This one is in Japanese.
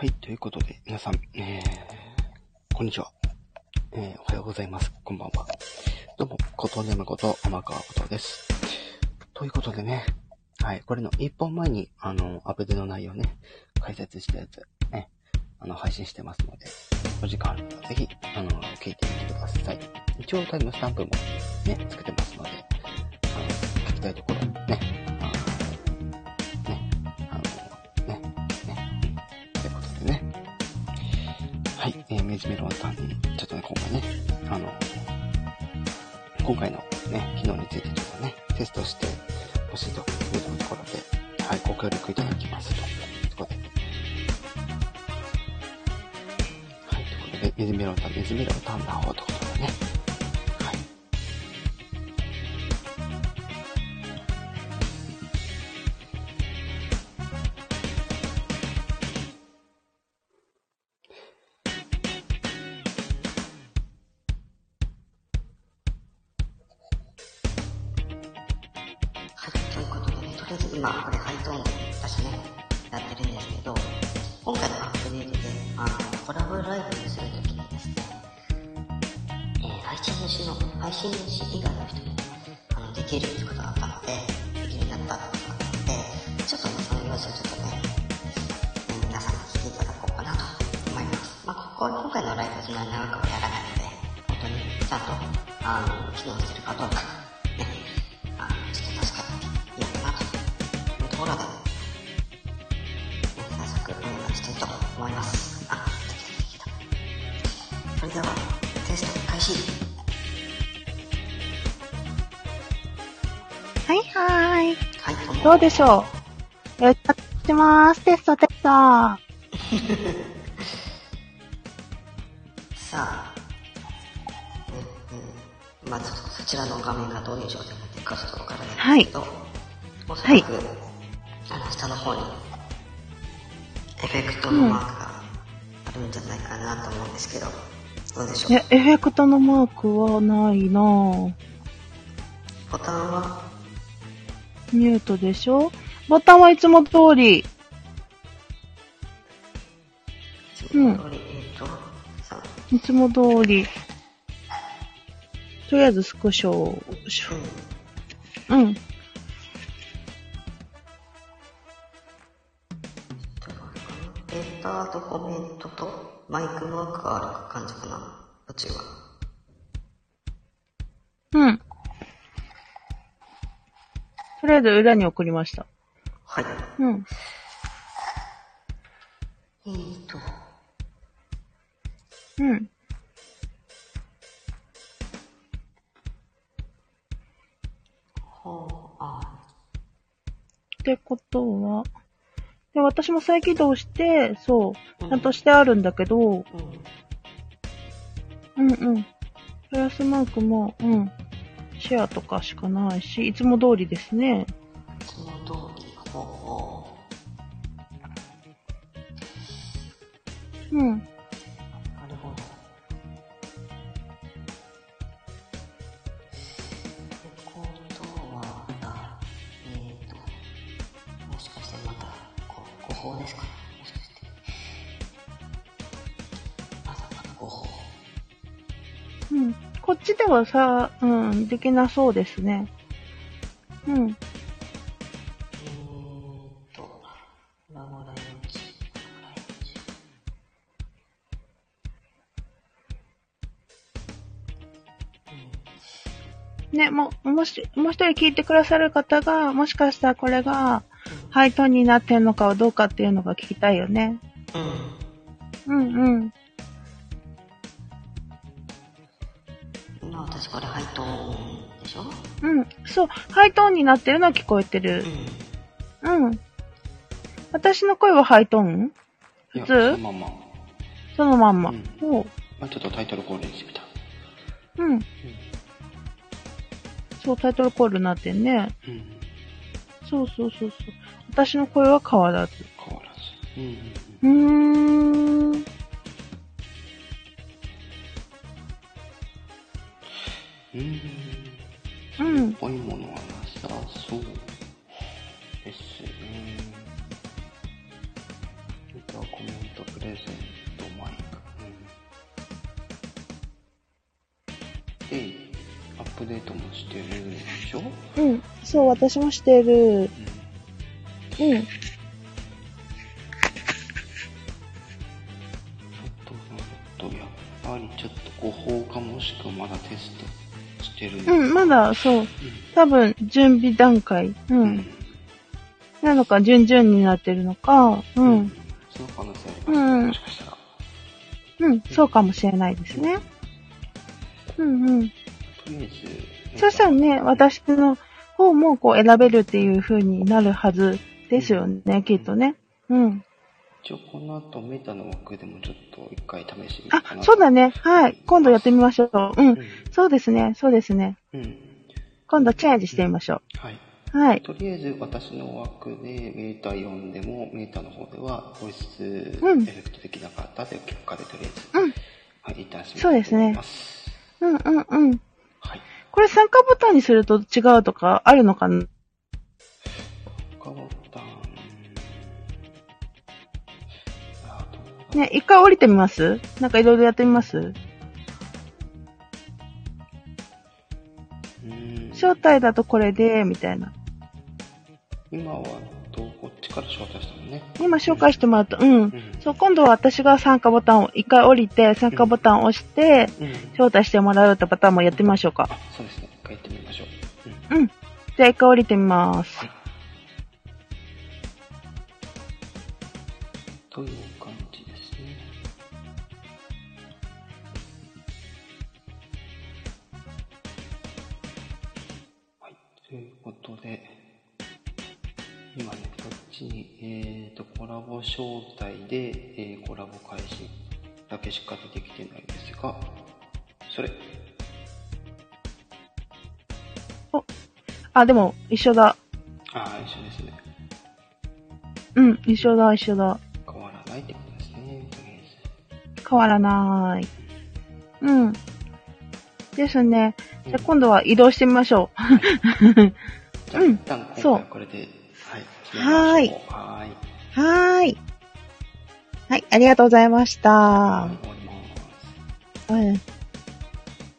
はい、ということで、皆さん、えー、こんにちは。えー、おはようございます。こんばんは。どうも、ことねむこと、天川ことです。ということでね、はい、これの一本前に、あの、アプデの内容ね、解説したやつ、ね、あの、配信してますので、お時間ある方はぜひ、あの、聞いてみてください。一応タイムスタンプもね、つけてますので、あの、聞きたいところ、はい、えー、メジメロンさんに、ちょっとね、今回ね、あの、今回のね、機能についてちょっとね、テストしてほしいというところで、はい、ご協力いただきますと。いうことで。はい、ということで、メジメロンタン、メジメロンタンダーホーということでね。と、りあえず今、これハイトーンで私ね、やってるんですけど、今回のアップデートで、あの、コラボライブにするときにですね、えー、配信主の、配信主以外の人に、あの、できるってことが分かって、できるようになったってことがあって、ちょっとね、その様子をちょっとね、えー皆さんに聞いていただこうかなと思います。まあ、ここ、今回のライブはそんなに長くはやらないので、本当にちゃんと、あの、機能してるかどうか、れでは、テスト開始。はいはーい。はい、どうも。どうでしょう？やってまーす。テストテスト。は さあ、ねうん、まあちょっとそちらの画面がどういう状態になってるかちょっとわからないんですけど、おそらく、あの、下の方に、エフェクトのマークがあるんじゃないかなと思うんですけど、どうでしょうエフェクトのマークはないなぁ。ボタンは、ミュートでしょ？ボタンはいつも通り。いつも通り、えっ、と、さあ、いつも通り。とりあえずスクショ。うん。ーとコメントとマイクマークがある感じかな。こっちは。うん。とりあえず裏に送りました。はい。うん。えーと、うん。ほう、あ、ってことは、で、私も再起動して、そう、ちゃんとしてあるんだけど、うん。うんうん。プラスマークも、うん。シェアとかしかないし、いつも通りですね。いつも通り、ほうほうん。こ誤報ですか？ねもしかして。まさかの誤報。うん。こっちではさ、うん、できなそうですね。うん。ね、も、もし、もう一人聞いてくださる方が、もしかしたらこれが、ハイトーンになってんのかはどうかっていうのが聞きたいよね。うん。うんうん。今私これハイトーンでしょ？うん。そう、ハイトーンになってるのは聞こえてる。うん。うん。私の声はハイトーン？普通？そのまんま。そのまんま。うんおうまあ、ちょっとタイトルコールにしてみた。うん。そう、タイトルコールになってんね。うん。そうそうそうそう。私の声は変わらず。変わらず。うんうんうん。うーん。うん。うん。ぽいものはなさそうですね。ター、コメント、プレゼント、ップデートもしてるんでしょ？うん。そう、私もしてる。うん。うん。あと、なんと、やっぱりちょっと誤報かもしくはまだテストしてる。うん、まだ、そう。多分、準備段階。う。うんん。なのか、順々になってるのか。うん。その可能性ありますね、うんもしかしたら。うん、そうかもしれないですね。うんうん。そしたらね、私の方もこう選べるっていう風になるはずですよね、きっとね。うん。一応この後メタの枠でもちょっと一回試してみようかあ、な。そうだね。はい。今度やってみましょう。うん。うん。そうですね。そうですね。うん。今度チェンジしてみましょはい。う。はい。とりあえず私の枠でメーター読んでも、メーターの方ではボイスエうんフェクトできなかったという結果でとりあえず、うん。はい、一旦締めそうですね。うんうんうん。はい。これ参加ボタンにすると違うとかあるのかな？他ボタン。ね、一回降りてみます？なんかいろいろやってみます？招待だとこれで、みたいな。今はどうこっちから招待したのね。今紹介してもらった。うん。うん。そう、今度は私が参加ボタンを一回降りて、参加ボタンを押して、うん。招待してもらうってパターンもやってみましょうか。あ、そうですね。一回やってみましょう。うん。うん。じゃあ一回降りてみます。はい。という感じですね。はい。ということで、今ね、こっちに、えーと、コラボ招待で、えーコラボ開始だけしか出てきてないんですが、それ、あ、でも、一緒だ。ああ、一緒ですね。うん、一緒だ、一緒だ。変わらないってことですね、とりあえず。変わらない。うん。ですね。じゃあうん今度は移動してみましょ じゃあ、うん一旦今そう回はこれで、はい。はーいはーい。う。はーい。はい、ありがとうございました。うん。